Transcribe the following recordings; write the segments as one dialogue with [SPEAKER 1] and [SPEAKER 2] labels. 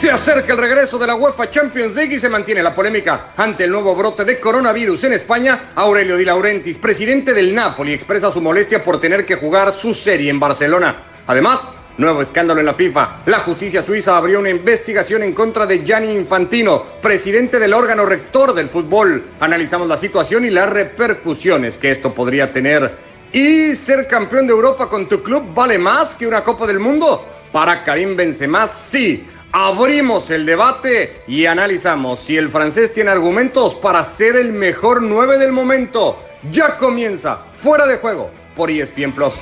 [SPEAKER 1] Se acerca el regreso de la UEFA Champions League y se mantiene la polémica ante el nuevo brote de coronavirus en España. Aurelio Di Laurentiis, presidente del Napoli, expresa su molestia por tener que jugar su serie en Barcelona. Además, nuevo escándalo en la FIFA. La justicia suiza abrió una investigación en contra de Gianni Infantino, presidente del órgano rector del fútbol. Analizamos la situación y las repercusiones que esto podría tener. ¿Y ser campeón de Europa con tu club vale más que una Copa del Mundo? Para Karim Benzema, sí. Abrimos el debate y analizamos si el francés tiene argumentos para ser el mejor 9 del momento. Ya comienza Fuera de Juego por ESPN Plus.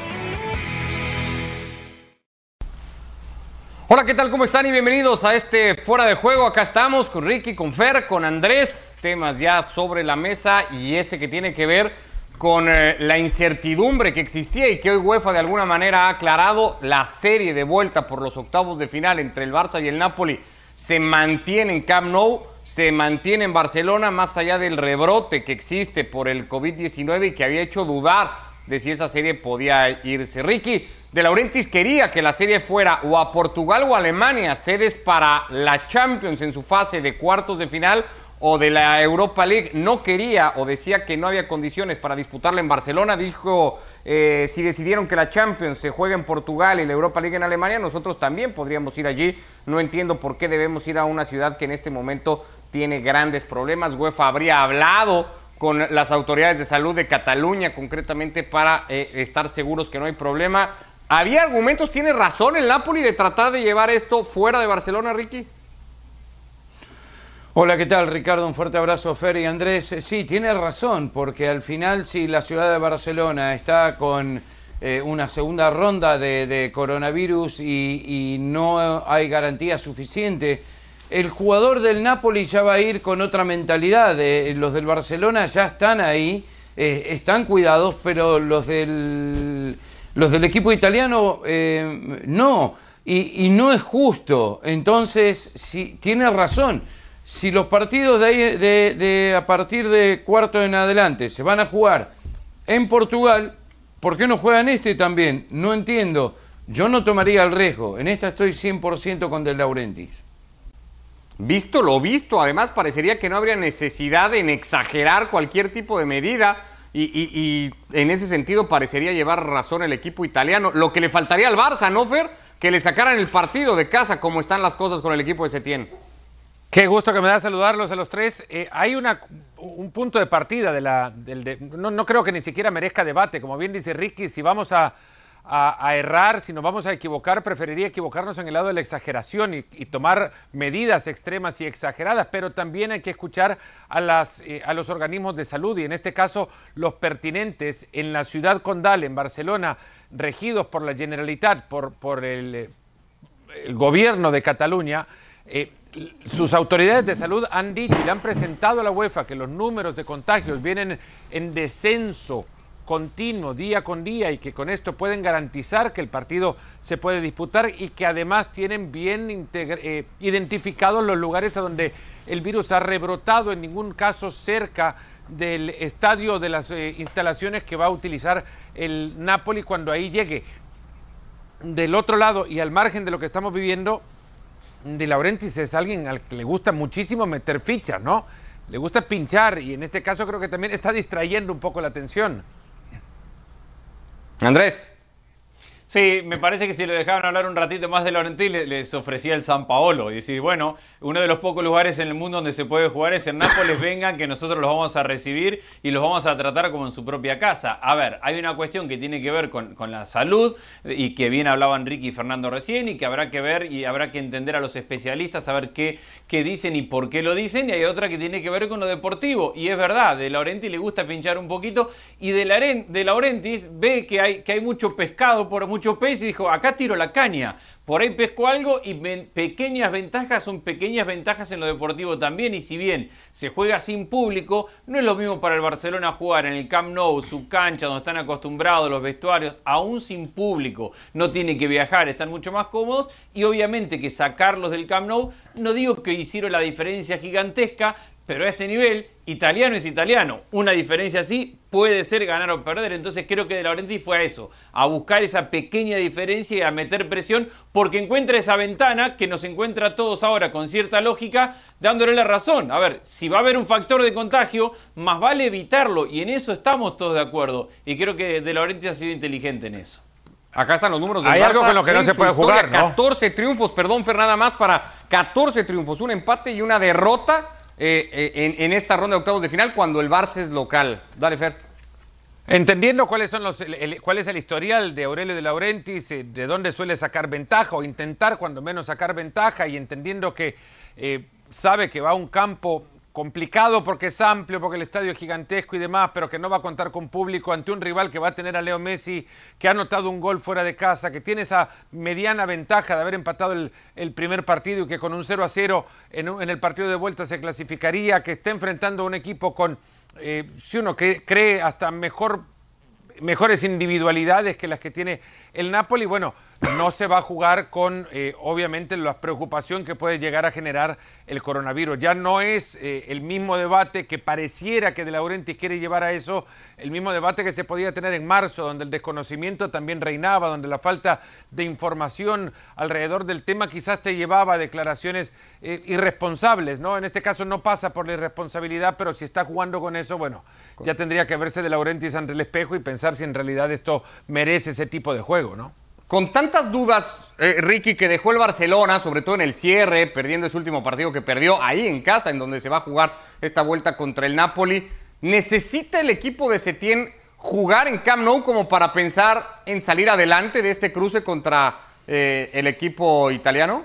[SPEAKER 1] Hola, ¿qué tal? ¿Cómo están? Y bienvenidos a este Fuera de Juego. Acá estamos con Ricky, con Fer, con Andrés. Temas ya sobre la mesa y ese que tiene que ver con eh, la incertidumbre que existía y que hoy UEFA de alguna manera ha aclarado la serie de vuelta por los octavos de final entre el Barça y el Napoli se mantiene en Camp Nou, se mantiene en Barcelona más allá del rebrote que existe por el COVID-19 y que había hecho dudar de si esa serie podía irse. Ricky de Laurentiis quería que la serie fuera o a Portugal o a Alemania, sedes para la Champions en su fase de cuartos de final o de la Europa League no quería o decía que no había condiciones para disputarla en Barcelona, dijo eh, si decidieron que la Champions se juegue en Portugal y la Europa League en Alemania, nosotros también podríamos ir allí. No entiendo por qué debemos ir a una ciudad que en este momento tiene grandes problemas. UEFA habría hablado con las autoridades de salud de Cataluña concretamente para eh, estar seguros que no hay problema. ¿Había argumentos? ¿Tiene razón el Napoli de tratar de llevar esto fuera de Barcelona, Ricky?
[SPEAKER 2] Hola, ¿qué tal Ricardo? Un fuerte abrazo, Fer y Andrés. Eh, sí, tiene razón, porque al final si la ciudad de Barcelona está con eh, una segunda ronda de, coronavirus y, no hay garantía suficiente, el jugador del Napoli ya va a ir con otra mentalidad. los del Barcelona ya están ahí, eh, están cuidados, pero los del, los del equipo italiano no. Y, y, no es justo. Entonces, sí, tiene razón si los partidos de, de, a partir de cuarto en adelante se van a jugar en Portugal, ¿por qué no juegan este también? No entiendo. Yo no tomaría el riesgo. En esta estoy 100% con De Laurentiis.
[SPEAKER 1] Visto lo visto, además parecería que no habría necesidad en exagerar cualquier tipo de medida y, en ese sentido parecería llevar razón el equipo italiano. Lo que le faltaría al Barça, ¿no, Fer? Que le sacaran el partido de casa como están las cosas con el equipo de Setién.
[SPEAKER 3] Qué gusto que me da saludarlos a los tres. Eh, hay una, un punto de partida de la... Del, no, no, creo que ni siquiera merezca debate. Como bien dice Ricky, si vamos a, errar, si nos vamos a equivocar, preferiría equivocarnos en el lado de la exageración y, tomar medidas extremas y exageradas, pero también hay que escuchar a, las, eh, a los organismos de salud y en este caso los pertinentes en la ciudad condal, en Barcelona, regidos por la Generalitat, por, por el, gobierno de Cataluña. Eh, sus autoridades de salud han dicho y le han presentado a la UEFA que los números de contagios vienen en descenso continuo día con día y que con esto pueden garantizar que el partido se puede disputar y que además tienen bien eh, identificados los lugares a donde el virus ha rebrotado, en ningún caso cerca del estadio de las eh, instalaciones que va a utilizar el Napoli cuando ahí llegue. Del otro lado y al margen de lo que estamos viviendo, de Laurentiis es alguien al que le gusta muchísimo meter fichas, ¿no? Le gusta pinchar y en este caso creo que también está distrayendo un poco la atención.
[SPEAKER 1] Andrés.
[SPEAKER 4] Sí, me parece que si lo dejaban hablar un ratito más de Laurentiis les ofrecía el San Paolo. Y decir, bueno, uno de los pocos lugares en el mundo donde se puede jugar es en Nápoles, vengan que nosotros los vamos a recibir y los vamos a tratar como en su propia casa. A ver, hay una cuestión que tiene que ver con, la salud y que bien hablaban Ricky y Fernando recién y que habrá que ver y habrá que entender a los especialistas, saber qué, qué dicen y por qué lo dicen. Y hay otra que tiene que ver con lo deportivo. Y es verdad, de Laurentiis le gusta pinchar un poquito y de, de Laurentiis ve que hay, que hay mucho pescado por mucho mucho pez y dijo, acá tiro la caña. Por ahí pesco algo y pequeñas ventajas son pequeñas ventajas en lo deportivo también. Y si bien se juega sin público, no es lo mismo para el Barcelona jugar en el Camp Nou, su cancha, donde están acostumbrados los vestuarios, aún sin público. No tiene que viajar, están mucho más cómodos. Y obviamente que sacarlos del Camp Nou, no digo que hicieron la diferencia gigantesca, pero a este nivel, italiano es italiano. Una diferencia así puede ser ganar o perder. Entonces creo que De Laurenti fue a eso, a buscar esa pequeña diferencia y a meter presión, porque encuentra esa ventana que nos encuentra a todos ahora con cierta lógica, dándole la razón. A ver, si va a haber un factor de contagio, más vale evitarlo. Y en eso estamos todos de acuerdo. Y creo que De Laurenti ha sido inteligente en eso.
[SPEAKER 1] Acá están los números del
[SPEAKER 3] Hay algo con lo que no se puede
[SPEAKER 1] historia.
[SPEAKER 3] jugar, ¿no?
[SPEAKER 1] 14 triunfos, perdón, Fer, nada más para 14 triunfos, un empate y una derrota eh, eh, en, esta ronda de octavos de final cuando el Barça es local. Dale, Fer.
[SPEAKER 3] Entendiendo cuáles son los, cuál es el historial de Aurelio de Laurentiis, eh, de dónde suele sacar ventaja o intentar cuando menos sacar ventaja y entendiendo que sabe que va a un campo complicado porque es amplio, porque el estadio es gigantesco y demás, pero que no va a contar con público ante un rival que va a tener a Leo Messi, que ha anotado un gol fuera de casa, que tiene esa mediana ventaja de haber empatado el, primer partido y que con un 0 a 0 en, el partido de vuelta se clasificaría, que está enfrentando a un equipo con eh, si uno que- cree hasta mejor, mejores individualidades que las que tiene el Napoli, bueno, no se va a jugar con, eh, obviamente, la preocupación que puede llegar a generar el coronavirus. Ya no es eh, el mismo debate que pareciera que De Laurentiis quiere llevar a eso, el mismo debate que se podía tener en marzo, donde el desconocimiento también reinaba, donde la falta de información alrededor del tema quizás te llevaba a declaraciones eh, irresponsables, ¿no? En este caso no pasa por la irresponsabilidad, pero si está jugando con eso, bueno, ya tendría que verse De Laurentiis ante el espejo y pensar si en realidad esto merece ese tipo de juego, ¿no?
[SPEAKER 1] Con tantas dudas, eh, Ricky, que dejó el Barcelona, sobre todo en el cierre, perdiendo ese último partido que perdió ahí en casa, en donde se va a jugar esta vuelta contra el Napoli, ¿necesita el equipo de Setién jugar en Camp Nou como para pensar en salir adelante de este cruce contra eh, el equipo italiano?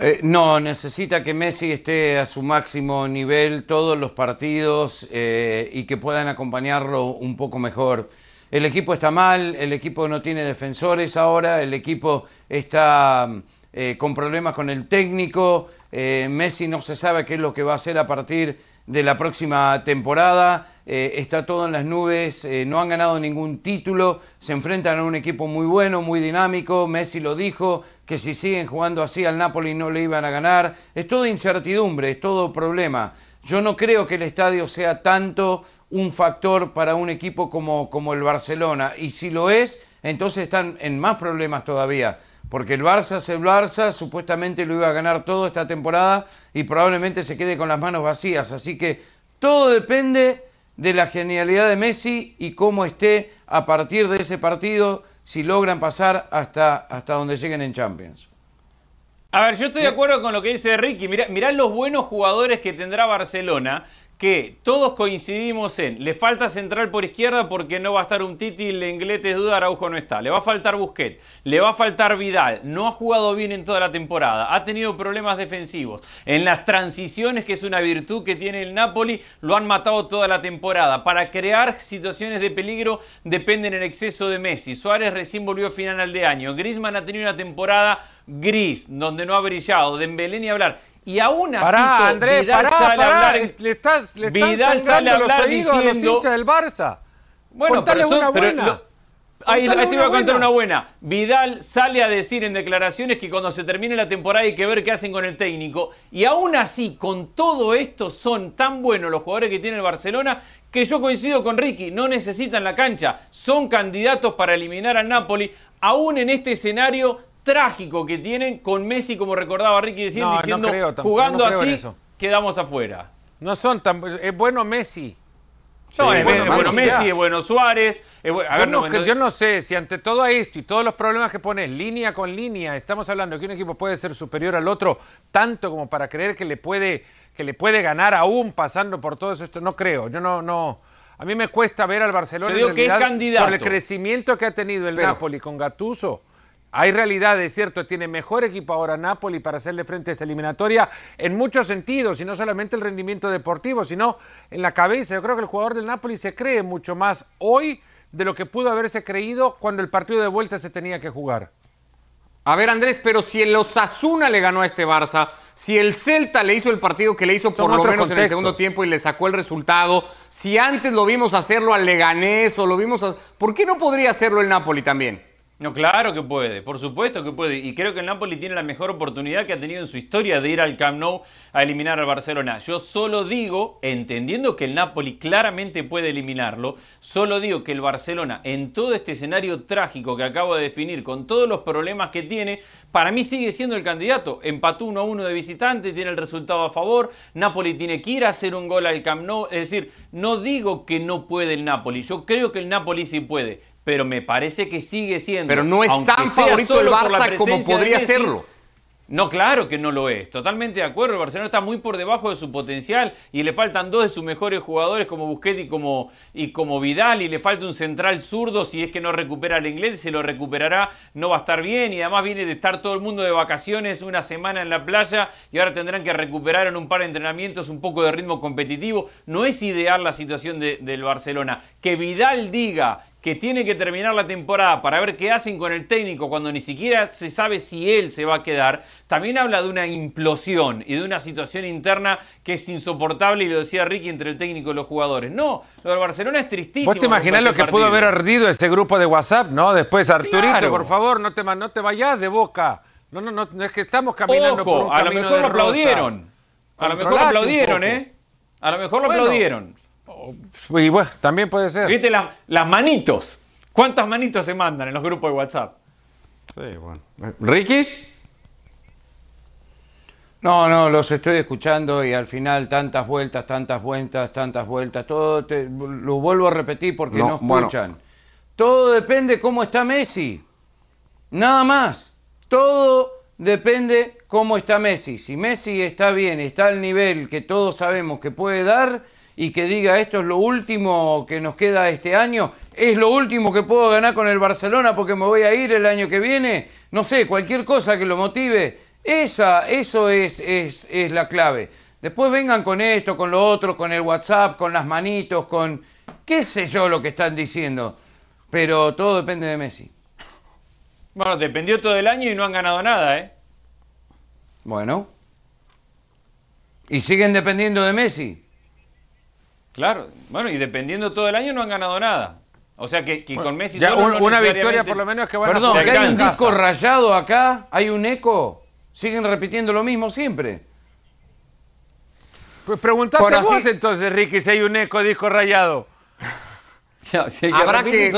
[SPEAKER 2] Eh, no, necesita que Messi esté a su máximo nivel todos los partidos y que puedan acompañarlo un poco mejor. El equipo está mal, el equipo no tiene defensores ahora, el equipo está eh, con problemas con el técnico, eh, Messi no se sabe qué es lo que va a hacer a partir de la próxima temporada, eh, está todo en las nubes, no han ganado ningún título, se enfrentan a un equipo muy bueno, muy dinámico, Messi lo dijo, que si siguen jugando así al Napoli no le iban a ganar, es todo incertidumbre, es todo problema. Yo no creo que el estadio sea tanto un factor para un equipo como, como el Barcelona, y si lo es, entonces están en más problemas todavía. Porque el Barça es el Barça, supuestamente lo iba a ganar todo esta temporada y probablemente se quede con las manos vacías. Así que todo depende de la genialidad de Messi y cómo esté a partir de ese partido, si logran pasar hasta, hasta donde lleguen en Champions.
[SPEAKER 4] A ver, yo estoy de acuerdo con lo que dice Ricky. Mirá, mirá los buenos jugadores que tendrá Barcelona, que todos coincidimos en, le falta central por izquierda porque no va a estar un Titi, Lenglet es duda, Araujo no está. Le va a faltar Busquets, le va a faltar Vidal. No ha jugado bien en toda la temporada, ha tenido problemas defensivos. En las transiciones, que es una virtud que tiene el Napoli, lo han matado toda la temporada. Para crear situaciones de peligro dependen en exceso de Messi. Suárez recién volvió a final de año. Griezmann ha tenido una temporada gris, donde no ha brillado. Dembélé ni hablar. Y aún así,
[SPEAKER 3] Pará, Andrés,
[SPEAKER 4] Vidal
[SPEAKER 3] pará,
[SPEAKER 4] sale a hablar-
[SPEAKER 3] le estás, le están
[SPEAKER 4] Vidal sale a
[SPEAKER 3] sangrando los
[SPEAKER 4] hablar
[SPEAKER 3] oídos a los
[SPEAKER 4] diciendo-
[SPEAKER 3] hinchas del Barça.
[SPEAKER 4] Bueno,
[SPEAKER 3] Contale
[SPEAKER 4] pero son-
[SPEAKER 3] una
[SPEAKER 4] pero
[SPEAKER 3] buena.
[SPEAKER 4] lo- ahí, te voy a contar una buena. Vidal sale a decir en declaraciones que cuando se termine la temporada hay que ver qué hacen con el técnico. Y aún así, con todo esto, son tan buenos los jugadores que tiene el Barcelona que yo coincido con Ricky, no necesitan la cancha, son candidatos para eliminar al Napoli, aún en este escenario trágico que tienen con Messi, como recordaba Ricky diciendo,
[SPEAKER 3] No, no
[SPEAKER 4] diciendo
[SPEAKER 3] creo tampoco,
[SPEAKER 4] jugando
[SPEAKER 3] no creo
[SPEAKER 4] así,
[SPEAKER 3] eso.
[SPEAKER 4] quedamos afuera.
[SPEAKER 3] No son tan. Es bueno Messi.
[SPEAKER 4] No,
[SPEAKER 3] Sí,
[SPEAKER 4] es
[SPEAKER 3] bueno, Messi,
[SPEAKER 4] es bueno Suárez. es bueno- a
[SPEAKER 3] Yo
[SPEAKER 4] ver,
[SPEAKER 3] no,
[SPEAKER 4] no,
[SPEAKER 3] yo no sé si ante todo esto y todos los problemas que pones línea con línea, estamos hablando de que un equipo puede ser superior al otro tanto como para creer que le puede, que le puede ganar aún pasando por todo esto. No creo. Yo no, no. A mí me cuesta ver al Barcelona en
[SPEAKER 4] que es
[SPEAKER 3] realidad,
[SPEAKER 4] candidato.
[SPEAKER 3] por el crecimiento que ha tenido el
[SPEAKER 1] Pero-
[SPEAKER 3] Napoli con Gattuso. Hay realidades, ¿cierto? Tiene mejor equipo ahora Napoli para hacerle frente a esta eliminatoria en muchos sentidos, y no solamente el rendimiento deportivo, sino en la cabeza. Yo creo que el jugador del Napoli se cree mucho más hoy de lo que pudo haberse creído cuando el partido de vuelta se tenía que jugar.
[SPEAKER 1] A ver, Andrés, pero si el Osasuna le ganó a este Barça, si el Celta le hizo el partido que le hizo por lo menos en el segundo tiempo y le sacó el resultado, si antes lo vimos hacerlo al Leganés o lo vimos... a- ¿Por qué no podría hacerlo el Napoli también?
[SPEAKER 4] No, claro que puede, por supuesto que puede. Y creo que el Napoli tiene la mejor oportunidad que ha tenido en su historia de ir al Camp Nou a eliminar al Barcelona. Yo solo digo, entendiendo que el Napoli claramente puede eliminarlo, solo digo que el Barcelona, en todo este escenario trágico que acabo de definir, con todos los problemas que tiene, para mí sigue siendo el candidato. Empató 1 a 1 de visitante, tiene el resultado a favor. Napoli tiene que ir a hacer un gol al Camp Nou. Es decir, no digo que no puede el Napoli. Yo creo que el Napoli sí puede pero me parece que sigue siendo.
[SPEAKER 1] Pero no es tan favorito el Barça como podría serlo.
[SPEAKER 4] No, claro que no lo es. Totalmente de acuerdo. El Barcelona está muy por debajo de su potencial y le faltan dos de sus mejores jugadores como Busquets y como, y como Vidal y le falta un central zurdo si es que no recupera el inglés, se lo recuperará, no va a estar bien y además viene de estar todo el mundo de vacaciones una semana en la playa y ahora tendrán que recuperar en un par de entrenamientos un poco de ritmo competitivo. No es ideal la situación del Barcelona. Que Vidal diga que tiene que terminar la temporada para ver qué hacen con el técnico cuando ni siquiera se sabe si él se va a quedar, también habla de una implosión y de una situación interna que es insoportable y lo decía Ricky entre el técnico y los jugadores. No, lo del Barcelona es tristísimo.
[SPEAKER 3] ¿Vos te imaginás lo que pudo haber ardido ese grupo de WhatsApp, no? Después, Arturito, por favor, no te, no te vayas de boca. No, no, no, es que estamos caminando por un
[SPEAKER 4] a lo mejor lo aplaudieron. A lo mejor lo aplaudieron, ¿eh? A lo mejor lo aplaudieron.
[SPEAKER 3] Y bueno, también puede ser.
[SPEAKER 4] ¿Viste las manitos? ¿Cuántas manitos se mandan en los grupos de WhatsApp?
[SPEAKER 1] Sí, bueno. ¿Ricky?
[SPEAKER 2] No, no, los estoy escuchando y al final tantas vueltas, tantas vueltas, tantas vueltas, todo lo vuelvo a repetir porque no, escuchan. Todo depende cómo está Messi. Nada más. Todo depende cómo está Messi. Si Messi está bien, está al nivel que todos sabemos que puede dar, y que diga esto es lo último que nos queda este año, es lo último que puedo ganar con el Barcelona porque me voy a ir el año que viene, no sé, cualquier cosa que lo motive, esa, eso es, es, es la clave. Después vengan con esto, con lo otro, con el WhatsApp, con las manitos, con qué sé yo lo que están diciendo, pero todo depende de Messi.
[SPEAKER 4] Bueno, dependió todo el año y no han ganado nada, ¿eh?
[SPEAKER 2] Bueno. ¿Y siguen dependiendo de Messi?
[SPEAKER 4] Claro, bueno, y dependiendo todo el año no han ganado nada. O sea que, con Messi
[SPEAKER 3] ya una victoria por lo menos que van
[SPEAKER 2] Perdón, hay un disco rayado acá, hay un eco, siguen repitiendo lo mismo siempre.
[SPEAKER 3] Pues preguntate vos entonces, Ricky, si hay un eco disco rayado.
[SPEAKER 1] Habrá que,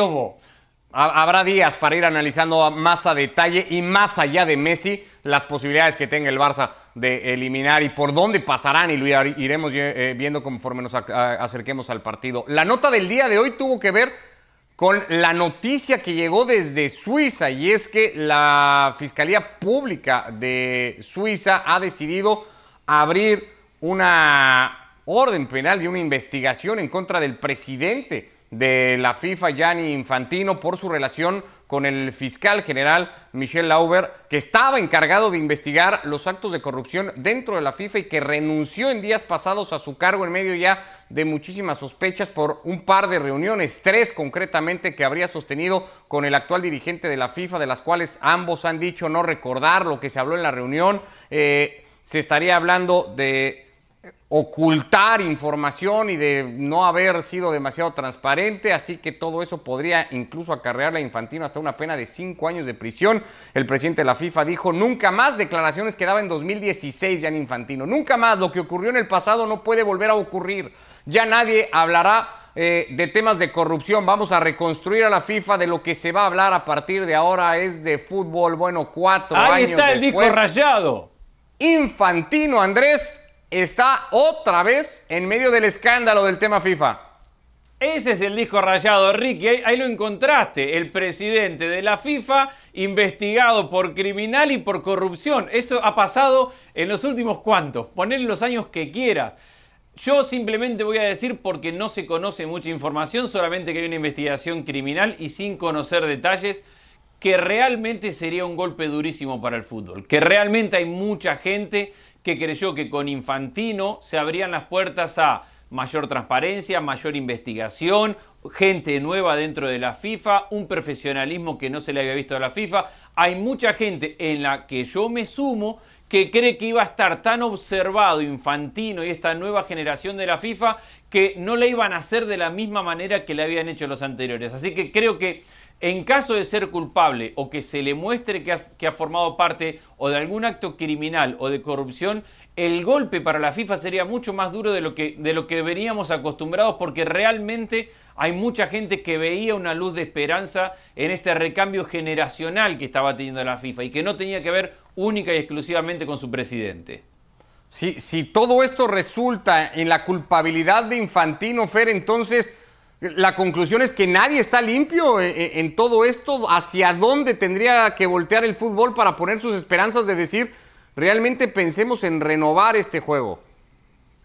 [SPEAKER 1] Habrá días para ir analizando más a detalle y más allá de Messi las posibilidades que tenga el Barça de eliminar y por dónde pasarán y lo iremos eh, viendo conforme nos acerquemos al partido. La nota del día de hoy tuvo que ver con la noticia que llegó desde Suiza y es que la Fiscalía Pública de Suiza ha decidido abrir una orden penal y una investigación en contra del presidente de la FIFA, Gianni Infantino, por su relación con el fiscal general Michel Lauber, que estaba encargado de investigar los actos de corrupción dentro de la FIFA y que renunció en días pasados a su cargo en medio ya de muchísimas sospechas por un par de reuniones, tres concretamente que habría sostenido con el actual dirigente de la FIFA, de las cuales ambos han dicho no recordar lo que se habló en la reunión. Eh, se estaría hablando de ocultar información y de no haber sido demasiado transparente, así que todo eso podría incluso acarrearle a Infantino hasta una pena de cinco años de prisión. El presidente de la FIFA dijo, nunca más declaraciones que daba en 2016 ya en Infantino, nunca más, lo que ocurrió en el pasado no puede volver a ocurrir, ya nadie hablará eh, de temas de corrupción, vamos a reconstruir a la FIFA, de lo que se va a hablar a partir de ahora es de fútbol, bueno, cuatro años
[SPEAKER 4] Ahí está el disco rayado.
[SPEAKER 1] Infantino, Andrés, está otra vez en medio del escándalo del tema FIFA.
[SPEAKER 4] Ese es el disco rayado, Ricky. Ahí, lo encontraste. El presidente de la FIFA investigado por criminal y por corrupción. Eso ha pasado en los últimos cuantos. Poner los años que quieras. Yo simplemente voy a decir porque no se conoce mucha información, solamente que hay una investigación criminal y sin conocer detalles, que realmente sería un golpe durísimo para el fútbol. Que realmente hay mucha gente que creyó que con Infantino se abrían las puertas a mayor transparencia, mayor investigación, gente nueva dentro de la FIFA, un profesionalismo que no se le había visto a la FIFA. Hay mucha gente en la que yo me sumo que cree que iba a estar tan observado Infantino y esta nueva generación de la FIFA que no le iban a hacer de la misma manera que le habían hecho los anteriores. Así que creo que En caso de ser culpable o que se le muestre que ha, formado parte o de algún acto criminal o de corrupción, el golpe para la FIFA sería mucho más duro de lo que, de lo que veníamos acostumbrados porque realmente hay mucha gente que veía una luz de esperanza en este recambio generacional que estaba teniendo la FIFA y que no tenía que ver única y exclusivamente con su presidente.
[SPEAKER 1] Si, si todo esto resulta en la culpabilidad de Infantino, Fer, entonces la conclusión es que nadie está limpio en, en todo esto. ¿Hacia dónde tendría que voltear el fútbol para poner sus esperanzas de decir realmente pensemos en renovar este juego?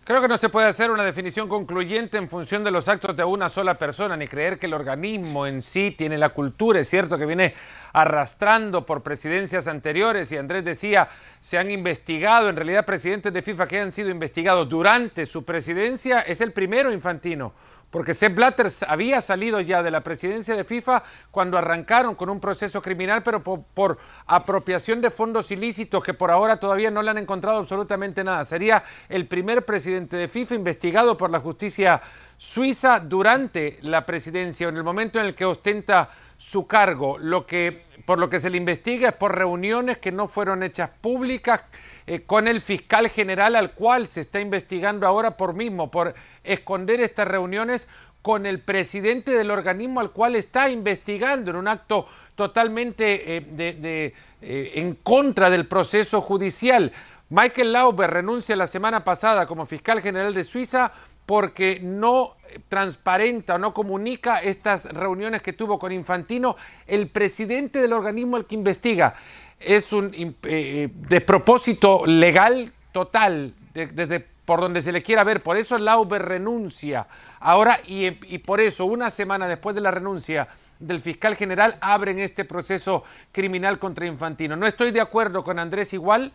[SPEAKER 3] Creo que no se puede hacer una definición concluyente en función de los actos de una sola persona, ni creer que el organismo en sí tiene la cultura. Es cierto que viene arrastrando por presidencias anteriores y Andrés decía, se han investigado, en realidad presidentes de FIFA que han sido investigados durante su presidencia, es el primero infantino porque Sepp Blatter había salido ya de la presidencia de FIFA cuando arrancaron con un proceso criminal, pero por, apropiación de fondos ilícitos que por ahora todavía no le han encontrado absolutamente nada. Sería el primer presidente de FIFA investigado por la justicia suiza durante la presidencia, en el momento en el que ostenta su cargo. Lo que, por lo que se le investiga es por reuniones que no fueron hechas públicas eh, con el fiscal general al cual se está investigando ahora por mismo, por esconder estas reuniones con el presidente del organismo al cual está investigando en un acto totalmente eh, de, eh, en contra del proceso judicial. Michael Lauber renuncia la semana pasada como fiscal general de Suiza porque no transparenta o no comunica estas reuniones que tuvo con Infantino el presidente del organismo al que investiga. Es un eh, eh despropósito legal total desde de, por donde se le quiera ver. Por eso Lauber renuncia. Ahora, y por eso, una semana después de la renuncia del fiscal general, abren este proceso criminal contra Infantino. No estoy de acuerdo con Andrés igual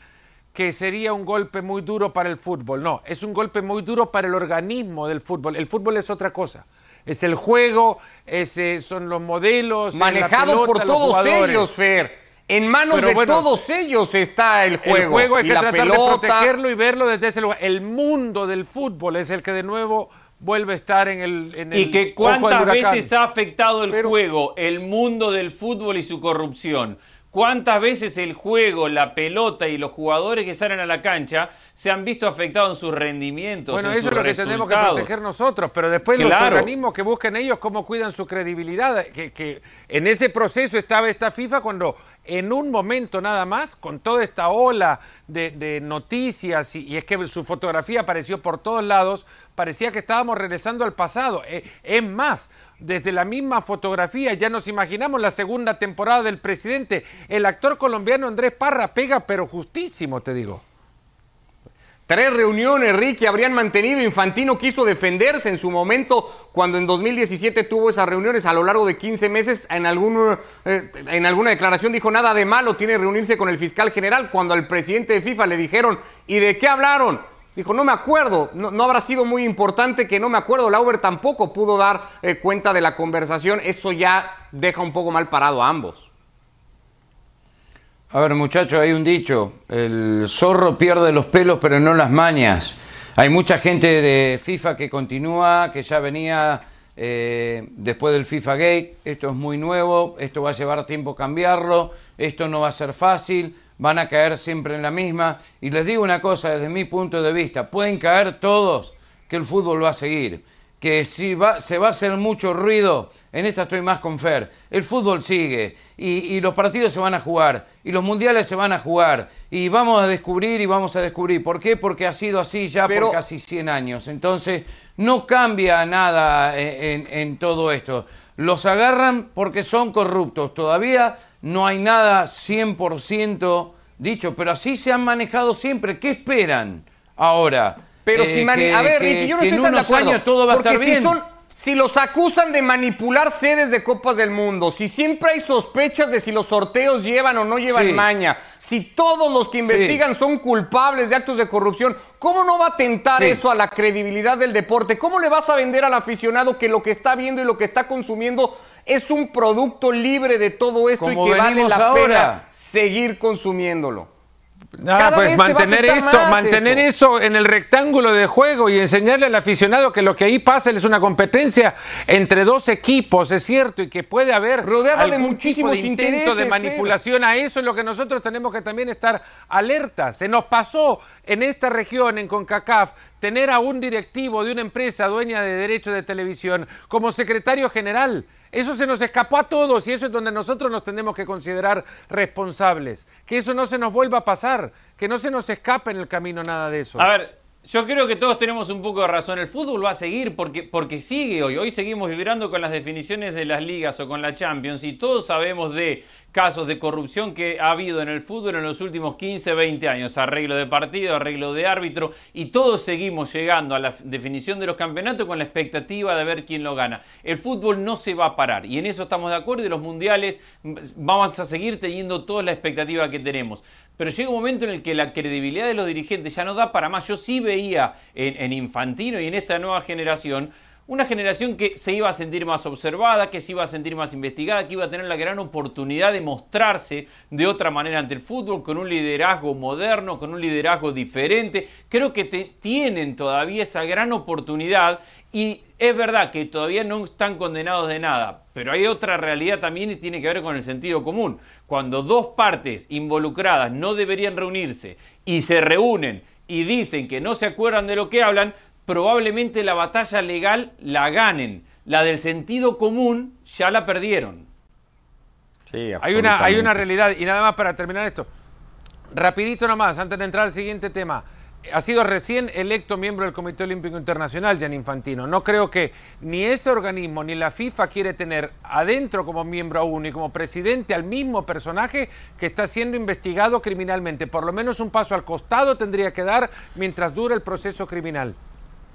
[SPEAKER 3] que sería un golpe muy duro para el fútbol. No, es un golpe muy duro para el organismo del fútbol. El fútbol es otra cosa. Es el juego, es, eh, son los modelos.
[SPEAKER 1] Manejado pelota, por todos ellos, Fer. En manos Pero de bueno, todos ellos está el juego.
[SPEAKER 3] El juego hay
[SPEAKER 1] y
[SPEAKER 3] que
[SPEAKER 1] la
[SPEAKER 3] tratar
[SPEAKER 1] pelota.
[SPEAKER 3] de protegerlo y verlo desde ese lugar. El mundo del fútbol es el que de nuevo vuelve a estar en el. En
[SPEAKER 4] y
[SPEAKER 3] el
[SPEAKER 4] que cuántas veces ha afectado el Pero, juego, el mundo del fútbol y su corrupción. ¿Cuántas veces el juego, la pelota y los jugadores que salen a la cancha se han visto afectados en sus rendimientos?
[SPEAKER 3] Bueno,
[SPEAKER 4] en
[SPEAKER 3] eso
[SPEAKER 4] sus
[SPEAKER 3] es lo que
[SPEAKER 4] resultados?
[SPEAKER 3] tenemos que proteger nosotros, pero después
[SPEAKER 4] Claro.
[SPEAKER 3] los organismos que busquen ellos cómo cuidan su credibilidad. Que, que en ese proceso estaba esta FIFA cuando en un momento nada más, con toda esta ola de, de noticias, y, y, es que su fotografía apareció por todos lados, parecía que estábamos regresando al pasado. Eh, es más, desde la misma fotografía ya nos imaginamos la segunda temporada del presidente. El actor colombiano Andrés Parra pega, pero justísimo, te digo.
[SPEAKER 1] Tres reuniones, Ricky, habrían mantenido. Infantino quiso defenderse en su momento cuando en 2017 tuvo esas reuniones a lo largo de 15 meses. En, eh, en alguna declaración dijo nada de malo, tiene reunirse con el fiscal general. Cuando al presidente de FIFA le dijeron, ¿y de qué hablaron? Dijo, no me acuerdo, no, habrá sido muy importante que no me acuerdo. Lauber tampoco pudo dar eh, cuenta de la conversación. Eso ya deja un poco mal parado a ambos.
[SPEAKER 2] A ver, muchachos, hay un dicho, el zorro pierde los pelos pero no las mañas. Hay mucha gente de FIFA que continúa, que ya venía eh, después del FIFA Gate, esto es muy nuevo, esto va a llevar tiempo cambiarlo, esto no va a ser fácil, van a caer siempre en la misma. Y les digo una cosa, desde mi punto de vista, pueden caer todos, que el fútbol va a seguir. Que si va, se va a hacer mucho ruido, en esta estoy más con Fer, el fútbol sigue y, y, los partidos se van a jugar y los mundiales se van a jugar y vamos a descubrir y vamos a descubrir. ¿Por qué? Porque ha sido así ya Pero... por casi 100 años. Entonces no cambia nada en, en, en todo esto. Los agarran porque son corruptos. Todavía no hay nada 100% dicho, pero así se han manejado siempre. ¿Qué esperan ahora?
[SPEAKER 1] Pero eh, si
[SPEAKER 2] que,
[SPEAKER 1] a ver,
[SPEAKER 2] que,
[SPEAKER 1] Ricky, yo no estoy tan de
[SPEAKER 2] unos
[SPEAKER 1] acuerdo.
[SPEAKER 2] años todo va a estar
[SPEAKER 1] si
[SPEAKER 2] bien.
[SPEAKER 1] son si los acusan de manipular sedes de Copas del Mundo, si siempre hay sospechas de si los sorteos llevan o no llevan
[SPEAKER 2] Sí.
[SPEAKER 1] maña, si todos los que investigan son culpables de actos de corrupción, ¿cómo no va a tentar
[SPEAKER 2] Sí.
[SPEAKER 1] eso a la credibilidad del deporte? ¿Cómo le vas a vender al aficionado que lo que está viendo y lo que está consumiendo es un producto libre de todo esto
[SPEAKER 2] Como
[SPEAKER 1] y que vale la
[SPEAKER 2] ahora.
[SPEAKER 1] pena seguir consumiéndolo?
[SPEAKER 3] Nada, pues mantener esto, mantener eso. en el rectángulo de juego y enseñarle al aficionado que lo que ahí pasa es una competencia entre dos equipos, es cierto, y que puede haber
[SPEAKER 1] rodeada de muchísimos de
[SPEAKER 3] intentos de manipulación a eso es lo que nosotros tenemos que también estar alerta. Se nos pasó en esta región, en CONCACAF, tener a un directivo de una empresa dueña de derechos de televisión como secretario general. Eso se nos escapó a todos y eso es donde nosotros nos tenemos que considerar responsables. Que eso no se nos vuelva a pasar, que no se nos escape en el camino nada de eso.
[SPEAKER 4] A ver, yo creo que todos tenemos un poco de razón. El fútbol va a seguir porque, porque sigue hoy. Hoy seguimos vibrando con las definiciones de las ligas o con la Champions y todos sabemos de casos de corrupción que ha habido en el fútbol en los últimos 15, 20 años. Arreglo de partido, arreglo de árbitro y todos seguimos llegando a la definición de los campeonatos con la expectativa de ver quién lo gana. El fútbol no se va a parar y en eso estamos de acuerdo y los mundiales mm, vamos a seguir teniendo toda la expectativa que tenemos pero llega un momento en el que la credibilidad de los dirigentes ya no da para más. Yo sí veía en, Infantino y en esta nueva generación una generación que se iba a sentir más observada, que se iba a sentir más investigada, que iba a tener la gran oportunidad de mostrarse de otra manera ante el fútbol, con un liderazgo moderno, con un liderazgo diferente. Creo que tienen todavía esa gran oportunidad y es verdad que todavía no están condenados de nada, pero hay otra realidad también y tiene que ver con el sentido común. Cuando dos partes involucradas no deberían reunirse y se reúnen y dicen que no se acuerdan de lo que hablan, probablemente la batalla legal la ganen. La del sentido común ya la perdieron.
[SPEAKER 3] Sí, hay, una, hay una realidad, y nada más para terminar esto. Rapidito nomás, antes de entrar al siguiente tema ha sido recién electo miembro del Comité Olímpico Internacional, Gian Infantino. No creo que ni ese organismo ni la FIFA quiere tener adentro como miembro aún y como presidente al mismo personaje que está siendo investigado criminalmente. Por lo menos un paso al costado tendría que dar mientras dure el proceso criminal.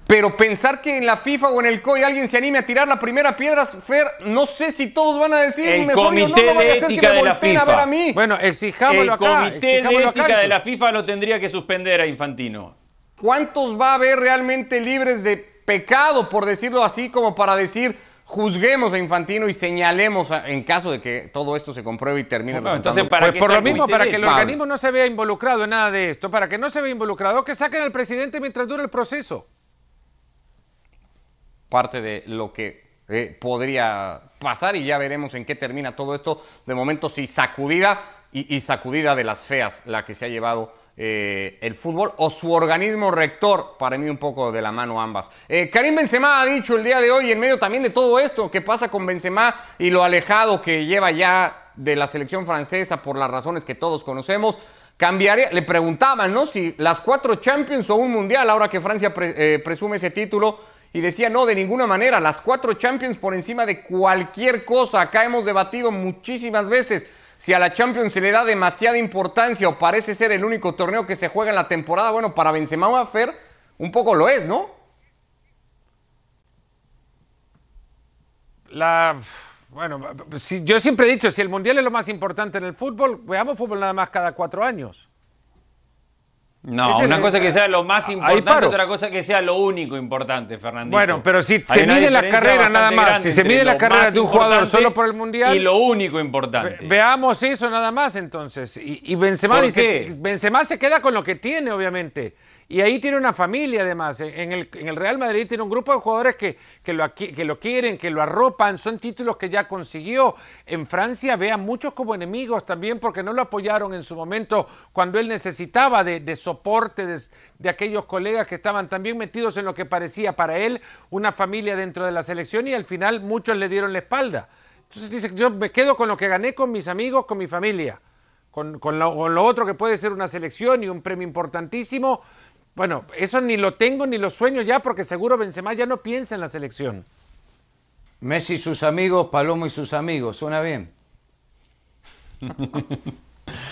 [SPEAKER 1] Pero pensar que en la FIFA o en el COI alguien se anime a tirar la primera piedra, Fer, no sé si todos van a decir
[SPEAKER 4] el comité no, de ética de la FIFA. A ver a mí.
[SPEAKER 3] Bueno, exijámoslo acá.
[SPEAKER 4] El comité de ética de la FIFA lo tendría que suspender a Infantino.
[SPEAKER 1] ¿Cuántos va a haber realmente libres de pecado, por decirlo así, como para decir juzguemos a Infantino y señalemos en caso de que todo esto se compruebe y termine
[SPEAKER 3] entonces para pues por lo mismo para que el organismo no se vea involucrado en nada de esto para que no se vea involucrado que saquen al presidente mientras dure el proceso
[SPEAKER 1] parte de lo que eh, podría pasar y ya veremos en qué termina todo esto. De momento sí, sacudida y, sacudida de las feas la que se ha llevado eh, el fútbol o su organismo rector, para mí un poco de la mano ambas. Eh, Karim Benzema ha dicho el día de hoy, en medio también de todo esto que pasa con Benzema y lo alejado que lleva ya de la selección francesa por las razones que todos conocemos, cambiaría, le preguntaban, ¿no? Si las cuatro Champions o un Mundial, ahora que Francia presume ese título, y decía, no, de ninguna manera, las cuatro Champions por encima de cualquier cosa. Acá hemos debatido muchísimas veces si a la Champions se le da demasiada importancia o parece ser el único torneo que se juega en la temporada. Bueno, para Benzema Fer un poco lo es, ¿no?
[SPEAKER 3] La, bueno, si, yo siempre he dicho, si el Mundial es lo más importante en el fútbol, veamos fútbol nada más cada cuatro años.
[SPEAKER 4] No, una cosa que sea lo más importante, otra cosa que sea lo único importante, Fernandito.
[SPEAKER 3] Bueno, pero si se mide la carrera nada más, si se mide la carrera de un jugador solo por el Mundial...
[SPEAKER 4] Y lo único importante.
[SPEAKER 3] veamos eso nada más entonces. Y, y Benzema, dice, Benzema se queda con lo que tiene, obviamente. Y ahí tiene una familia además. En el, en el Real Madrid tiene un grupo de jugadores que, que, lo, que lo quieren, que lo arropan, son títulos que ya consiguió. En Francia ve a muchos como enemigos también porque no lo apoyaron en su momento cuando él necesitaba de, soporte de, de, aquellos colegas que estaban también metidos en lo que parecía para él una familia dentro de la selección y al final muchos le dieron la espalda. Entonces dice, yo me quedo con lo que gané con mis amigos, con mi familia. Con, con lo otro que puede ser una selección y un premio importantísimo, bueno, eso ni lo tengo ni lo sueño ya porque seguro Benzema ya no piensa en la selección.
[SPEAKER 2] Messi y sus amigos, Palomo y sus amigos, suena bien.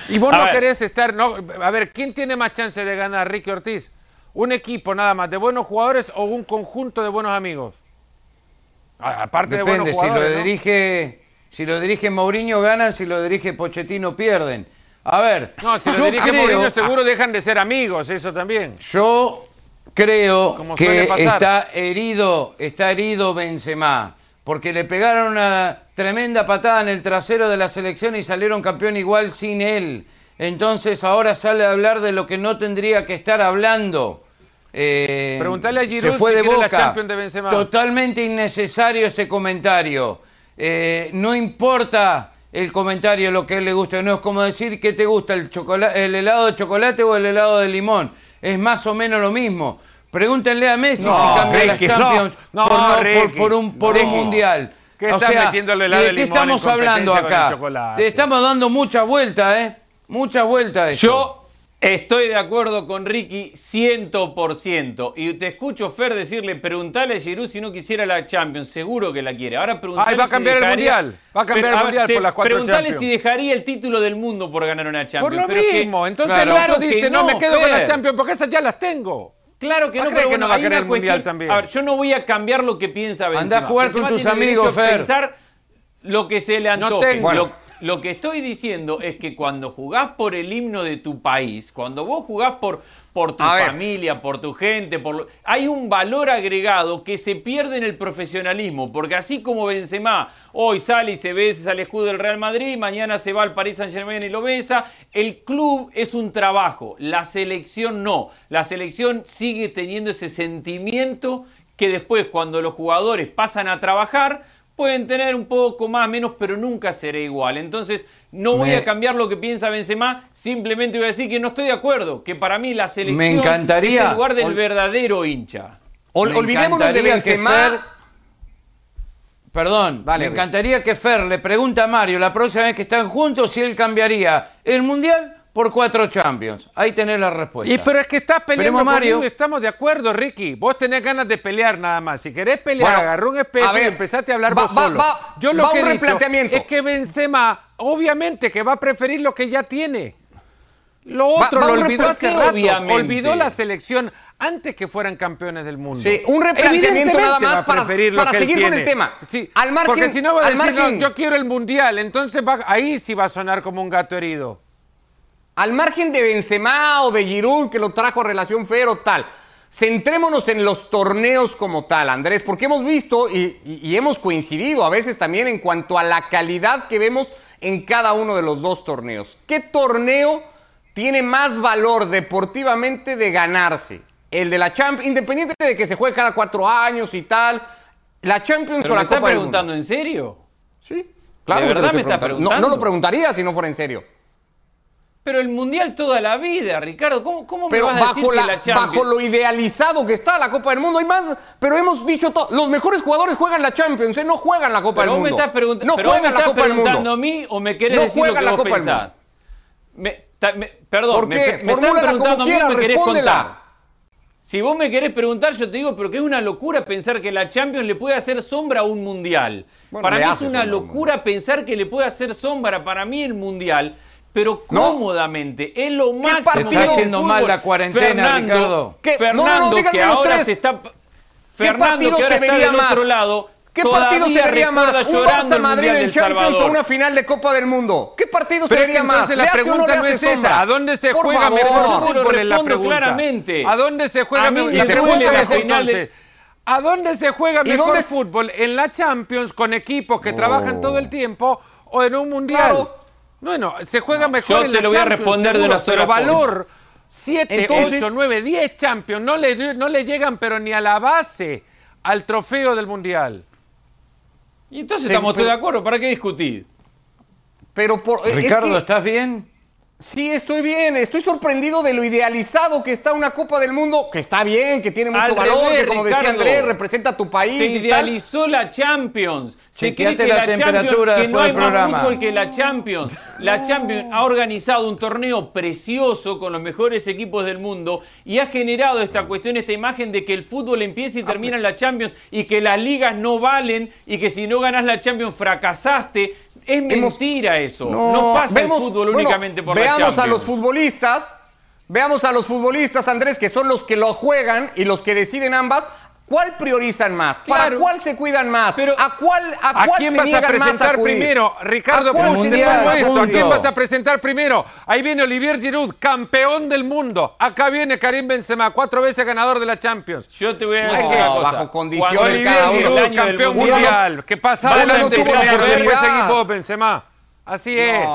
[SPEAKER 3] y vos no querés estar, no, a ver, ¿quién tiene más chance de ganar, Ricky Ortiz? ¿Un equipo nada más de buenos jugadores o un conjunto de buenos amigos?
[SPEAKER 2] aparte de buenos jugadores. Si lo dirige, si lo dirige Mourinho ganan, si lo dirige Pochettino pierden. A ver.
[SPEAKER 3] No, si lo dirige Mourinho seguro dejan de ser amigos, eso también.
[SPEAKER 2] Yo creo que está herido, está herido Benzema, porque le pegaron una tremenda patada en el trasero de la selección y salieron campeón igual sin él. entonces ahora sale a hablar de lo que no tendría que estar hablando. Eh,
[SPEAKER 3] Preguntale a Giroud
[SPEAKER 2] se fue
[SPEAKER 3] si
[SPEAKER 2] de
[SPEAKER 3] la
[SPEAKER 2] boca.
[SPEAKER 3] De Benzema.
[SPEAKER 2] Totalmente innecesario ese comentario. Eh, no importa el comentario, lo que a él le gusta. No es como decir que te gusta el, chocola- el helado de chocolate o el helado de limón. Es más o menos lo mismo. Pregúntenle a Messi
[SPEAKER 3] No,
[SPEAKER 2] si
[SPEAKER 3] Ricky,
[SPEAKER 2] las Champions
[SPEAKER 3] no, no,
[SPEAKER 2] por, por-
[SPEAKER 3] Ricky,
[SPEAKER 2] por un, por un mundial.
[SPEAKER 3] ¿Qué estás metiendo el helado
[SPEAKER 2] ¿de
[SPEAKER 3] de
[SPEAKER 2] qué
[SPEAKER 3] limón en
[SPEAKER 2] estamos hablando acá?
[SPEAKER 3] chocolate?
[SPEAKER 2] Estamos dando muchas vueltas, ¿eh? Muchas vueltas. a esto.
[SPEAKER 4] Yo estoy de acuerdo con Ricky 100%. Y te escucho, Fer, decirle, preguntale a Giroud si no quisiera la Champions. Seguro que la quiere. Ahora preguntale
[SPEAKER 3] Ay, va a
[SPEAKER 4] si
[SPEAKER 3] cambiar el
[SPEAKER 4] dejaría-
[SPEAKER 3] Mundial. Va a cambiar
[SPEAKER 4] Pero,
[SPEAKER 3] el Mundial
[SPEAKER 4] te-
[SPEAKER 3] por las cuatro
[SPEAKER 4] Preguntale
[SPEAKER 3] Champions.
[SPEAKER 4] si dejaría el título del mundo por ganar una Champions.
[SPEAKER 3] Por lo
[SPEAKER 4] Pero es que-
[SPEAKER 3] mismo. Entonces
[SPEAKER 2] Claro.
[SPEAKER 3] el otro dice, no, me
[SPEAKER 4] no,
[SPEAKER 3] quedo con la. Champions porque esas ya las tengo.
[SPEAKER 4] Claro que
[SPEAKER 3] ¿Va a
[SPEAKER 4] no, pero
[SPEAKER 3] que
[SPEAKER 4] bueno,
[SPEAKER 3] no va a querer el Mundial también?
[SPEAKER 4] A ver, yo no voy a cambiar lo que piensa Benzema.
[SPEAKER 2] Andá a jugar con tus amigos, Fer.
[SPEAKER 4] pensar lo que se le
[SPEAKER 3] No
[SPEAKER 4] antoje.
[SPEAKER 3] tengo.
[SPEAKER 4] Lo, lo que estoy diciendo es que cuando jugás por el himno de tu país, cuando vos jugás por, por tu
[SPEAKER 1] A ver.
[SPEAKER 4] familia, por tu gente, por hay un valor agregado que se pierde en el profesionalismo, porque así como Benzema hoy sale y se besa al escudo del Real Madrid, mañana se va al Paris Saint Germain y lo besa, el club es un trabajo, la selección no, la selección sigue teniendo ese sentimiento que después cuando los jugadores pasan a trabajar, pueden tener un poco más, menos, pero nunca será igual. Entonces, no voy
[SPEAKER 2] Me-
[SPEAKER 4] a cambiar lo que piensa Benzema, simplemente voy a decir que no estoy de acuerdo, que para mí la selección
[SPEAKER 2] Me encantaría-
[SPEAKER 4] es el lugar del
[SPEAKER 2] ol-
[SPEAKER 4] verdadero hincha.
[SPEAKER 1] Ol-
[SPEAKER 2] Me
[SPEAKER 1] olvidémonos de Benzema.
[SPEAKER 2] Fer- Perdón,
[SPEAKER 1] Dale,
[SPEAKER 2] me encantaría que Fer le pregunte a Mario la próxima vez que están juntos si él cambiaría el Mundial por cuatro Champions. Ahí tenés la respuesta.
[SPEAKER 3] Y pero es que estás peleando
[SPEAKER 2] Mario.
[SPEAKER 3] conmigo, estamos de acuerdo, Ricky. Vos tenés ganas de pelear nada más. Si querés pelear,
[SPEAKER 1] Bueno,
[SPEAKER 3] agarró un espejo y empezaste a hablar
[SPEAKER 1] va-
[SPEAKER 3] vos
[SPEAKER 1] va-
[SPEAKER 3] solo.
[SPEAKER 1] va-
[SPEAKER 3] Yo lo que
[SPEAKER 1] un
[SPEAKER 3] he dicho
[SPEAKER 1] replanteamiento.
[SPEAKER 3] es que Benzema, obviamente que va a preferir lo que ya tiene. Lo otro lo olvidó
[SPEAKER 1] replan-
[SPEAKER 3] hace
[SPEAKER 4] ¿qué
[SPEAKER 3] rato.
[SPEAKER 4] obviamente?
[SPEAKER 3] Olvidó la selección antes que fueran campeones del mundo.
[SPEAKER 1] Sí, un replanteamiento nada más para- para seguir con el tema.
[SPEAKER 3] Sí,
[SPEAKER 1] Al margen-
[SPEAKER 3] porque si no va a decir, no, yo quiero el mundial, entonces va- ahí sí va a sonar como un gato herido.
[SPEAKER 1] Al margen de Benzema o de Giroud que lo trajo a relación Fer o tal. Centrémonos en los torneos como tal, Andrés, porque hemos visto y, y- y hemos coincidido a veces también en cuanto a la calidad que vemos en cada uno de los dos torneos. ¿Qué torneo tiene más valor deportivamente de ganarse? El de la Champions, independiente de que se juegue cada cuatro años y tal. La Champions
[SPEAKER 4] ¿Pero
[SPEAKER 1] o
[SPEAKER 4] me
[SPEAKER 1] la del Mundo.
[SPEAKER 4] preguntando en serio?
[SPEAKER 1] Sí, claro.
[SPEAKER 4] ¿De verdad me estás
[SPEAKER 1] preguntando. No- No, lo preguntaría si no fuera en serio.
[SPEAKER 4] Pero el Mundial toda la vida, Ricardo. ¿Cómo, cómo
[SPEAKER 1] Pero
[SPEAKER 4] me vas a decir
[SPEAKER 1] bajo,
[SPEAKER 4] que
[SPEAKER 1] la,
[SPEAKER 4] Champions...
[SPEAKER 1] bajo lo idealizado que está la Copa del Mundo, hay más, pero hemos dicho todo. Los mejores jugadores juegan la Champions, ¿eh? no juegan la Copa
[SPEAKER 4] Pero
[SPEAKER 1] del
[SPEAKER 4] vos me
[SPEAKER 1] Mundo.
[SPEAKER 4] estás,
[SPEAKER 1] no
[SPEAKER 4] pero vos me
[SPEAKER 1] la
[SPEAKER 4] estás
[SPEAKER 1] del
[SPEAKER 4] preguntando a
[SPEAKER 1] Mundo.
[SPEAKER 4] mí o me querés
[SPEAKER 1] No
[SPEAKER 4] decir lo que
[SPEAKER 1] la
[SPEAKER 4] vos
[SPEAKER 1] Copa
[SPEAKER 4] pensás.
[SPEAKER 1] Mundo.
[SPEAKER 4] Me- ta- me- perdón,
[SPEAKER 1] ¿Por
[SPEAKER 4] me,
[SPEAKER 1] qué?
[SPEAKER 4] me están
[SPEAKER 1] Formúlala
[SPEAKER 4] preguntando a mí o me querés contar. Si vos me querés preguntar, yo te digo, pero que es una locura pensar que la Champions le puede hacer sombra a un mundial.
[SPEAKER 1] Bueno,
[SPEAKER 4] para mí es una locura pensar que le puede hacer sombra para mí el mundial, pero
[SPEAKER 1] No.
[SPEAKER 4] cómodamente. Es lo máximo. que
[SPEAKER 1] Está
[SPEAKER 2] haciendo mal la cuarentena, Ricardo.
[SPEAKER 1] ¿Qué?
[SPEAKER 4] Fernando,
[SPEAKER 1] No, no, no, díganme
[SPEAKER 4] que ahora
[SPEAKER 1] tres.
[SPEAKER 4] se está.
[SPEAKER 1] ¿Qué
[SPEAKER 4] Fernando, que ahora
[SPEAKER 1] se
[SPEAKER 4] está
[SPEAKER 1] vería
[SPEAKER 4] del otro
[SPEAKER 1] más?
[SPEAKER 4] lado.
[SPEAKER 1] ¿Qué partido se vería más? ¿Un Barça Madrid en Champions o una final de Copa del Mundo? ¿Qué partido se vería más?
[SPEAKER 3] entonces
[SPEAKER 1] ¿Le
[SPEAKER 3] la pregunta no es esa. ¿A dónde se
[SPEAKER 1] Por
[SPEAKER 3] juega
[SPEAKER 1] favor.
[SPEAKER 3] mejor fútbol en la pregunta?
[SPEAKER 4] claramente.
[SPEAKER 3] ¿A dónde se juega mejor?
[SPEAKER 4] me
[SPEAKER 3] La pregunta
[SPEAKER 1] la
[SPEAKER 3] es
[SPEAKER 4] final
[SPEAKER 3] entonces,
[SPEAKER 4] de-
[SPEAKER 3] ¿A dónde se juega
[SPEAKER 1] ¿Y
[SPEAKER 3] mejor
[SPEAKER 1] dónde-
[SPEAKER 3] fútbol? ¿En la Champions con equipos que trabajan todo el tiempo o en un mundial?
[SPEAKER 1] Claro.
[SPEAKER 3] Bueno, se juega mejor
[SPEAKER 4] yo
[SPEAKER 3] en
[SPEAKER 4] te
[SPEAKER 3] la
[SPEAKER 4] lo voy a responder de una sola
[SPEAKER 3] valor 7,
[SPEAKER 1] Entonces-
[SPEAKER 3] 8, 9, 10 Champions no le, no le llegan pero ni a la base al trofeo del mundial.
[SPEAKER 4] Y entonces estamos
[SPEAKER 1] pero-
[SPEAKER 4] todos de acuerdo. ¿Para qué discutir?
[SPEAKER 1] Pero por, es
[SPEAKER 2] Ricardo,
[SPEAKER 1] que-
[SPEAKER 2] ¿estás bien?
[SPEAKER 1] Sí, estoy bien. Estoy sorprendido de lo idealizado que está una Copa del Mundo, que está bien, que tiene mucho
[SPEAKER 4] Al
[SPEAKER 1] valor,
[SPEAKER 4] revés,
[SPEAKER 1] que como decía. Andrés, representa a tu país.
[SPEAKER 4] Se
[SPEAKER 1] y tal.
[SPEAKER 4] idealizó la Champions. Se cree que
[SPEAKER 2] la
[SPEAKER 4] la,
[SPEAKER 2] temperatura
[SPEAKER 4] que no hay más
[SPEAKER 2] programa.
[SPEAKER 4] fútbol que la Champions. La Champions ha organizado un torneo precioso con los mejores equipos del mundo y ha generado esta cuestión, esta imagen de que el fútbol empieza y termina en la Champions y que las ligas no valen y que si no ganas la Champions fracasaste. Es mentira eso. No, pasa
[SPEAKER 1] vemos-
[SPEAKER 4] el fútbol
[SPEAKER 1] bueno,
[SPEAKER 4] únicamente por la
[SPEAKER 1] veamos
[SPEAKER 4] Champions.
[SPEAKER 1] a los futbolistas, veamos a los futbolistas, Andrés, que son los que lo juegan y los que deciden ambas. ¿Cuál priorizan más? ¿Para
[SPEAKER 4] Claro.
[SPEAKER 1] cuál se cuidan más?
[SPEAKER 4] Pero-
[SPEAKER 1] ¿A cuál, a
[SPEAKER 3] ¿A
[SPEAKER 1] cuál
[SPEAKER 3] quién
[SPEAKER 1] se
[SPEAKER 3] vas a presentar primero? Ricardo,
[SPEAKER 1] ¿A cuál más
[SPEAKER 3] esto, ¿a quién vas a presentar primero? Ahí viene Olivier Giroud, campeón del mundo. Acá viene Karim Benzema, cuatro veces ganador de la Champions.
[SPEAKER 4] Yo te voy a
[SPEAKER 1] No,
[SPEAKER 4] decir una cosa.
[SPEAKER 1] bajo condiciones
[SPEAKER 4] Cuando
[SPEAKER 3] Olivier
[SPEAKER 1] cada uno.
[SPEAKER 3] Giroud, campeón
[SPEAKER 4] mundial,
[SPEAKER 3] mundial. ¿Qué pasa? Adelante,
[SPEAKER 1] no tuvo la oportunidad.
[SPEAKER 3] equipo Benzema. Así es.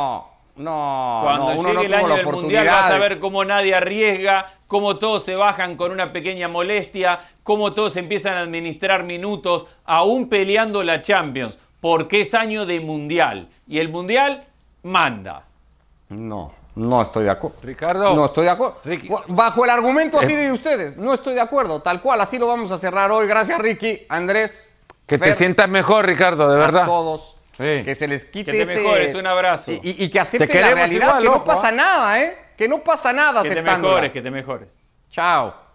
[SPEAKER 1] No. No,
[SPEAKER 4] Cuando
[SPEAKER 1] no, uno
[SPEAKER 4] llegue
[SPEAKER 1] no
[SPEAKER 4] el año del mundial vas a ver cómo nadie arriesga, cómo todos se bajan con una pequeña molestia, cómo todos empiezan a administrar minutos, aún peleando la Champions, porque es año de mundial. Y el mundial manda.
[SPEAKER 1] No, no estoy de acuerdo.
[SPEAKER 3] Ricardo.
[SPEAKER 1] No estoy de acuerdo.
[SPEAKER 3] Ricky.
[SPEAKER 1] Bajo el argumento así de ustedes, no estoy de acuerdo. Tal cual, así lo vamos a cerrar hoy. Gracias, Ricky, Andrés.
[SPEAKER 3] Que te sientas mejor, Ricardo, de
[SPEAKER 1] a
[SPEAKER 3] verdad.
[SPEAKER 1] todos.
[SPEAKER 2] Sí.
[SPEAKER 1] Que se les quite
[SPEAKER 4] Que te
[SPEAKER 1] este...
[SPEAKER 4] mejores, un abrazo.
[SPEAKER 1] Y, y- y que acepten
[SPEAKER 3] Te
[SPEAKER 1] la realidad,
[SPEAKER 3] igual,
[SPEAKER 1] que no pasa
[SPEAKER 3] ¿ah?
[SPEAKER 1] nada, ¿eh? Que no pasa nada
[SPEAKER 4] Que te mejores, que te mejores.
[SPEAKER 1] Chao.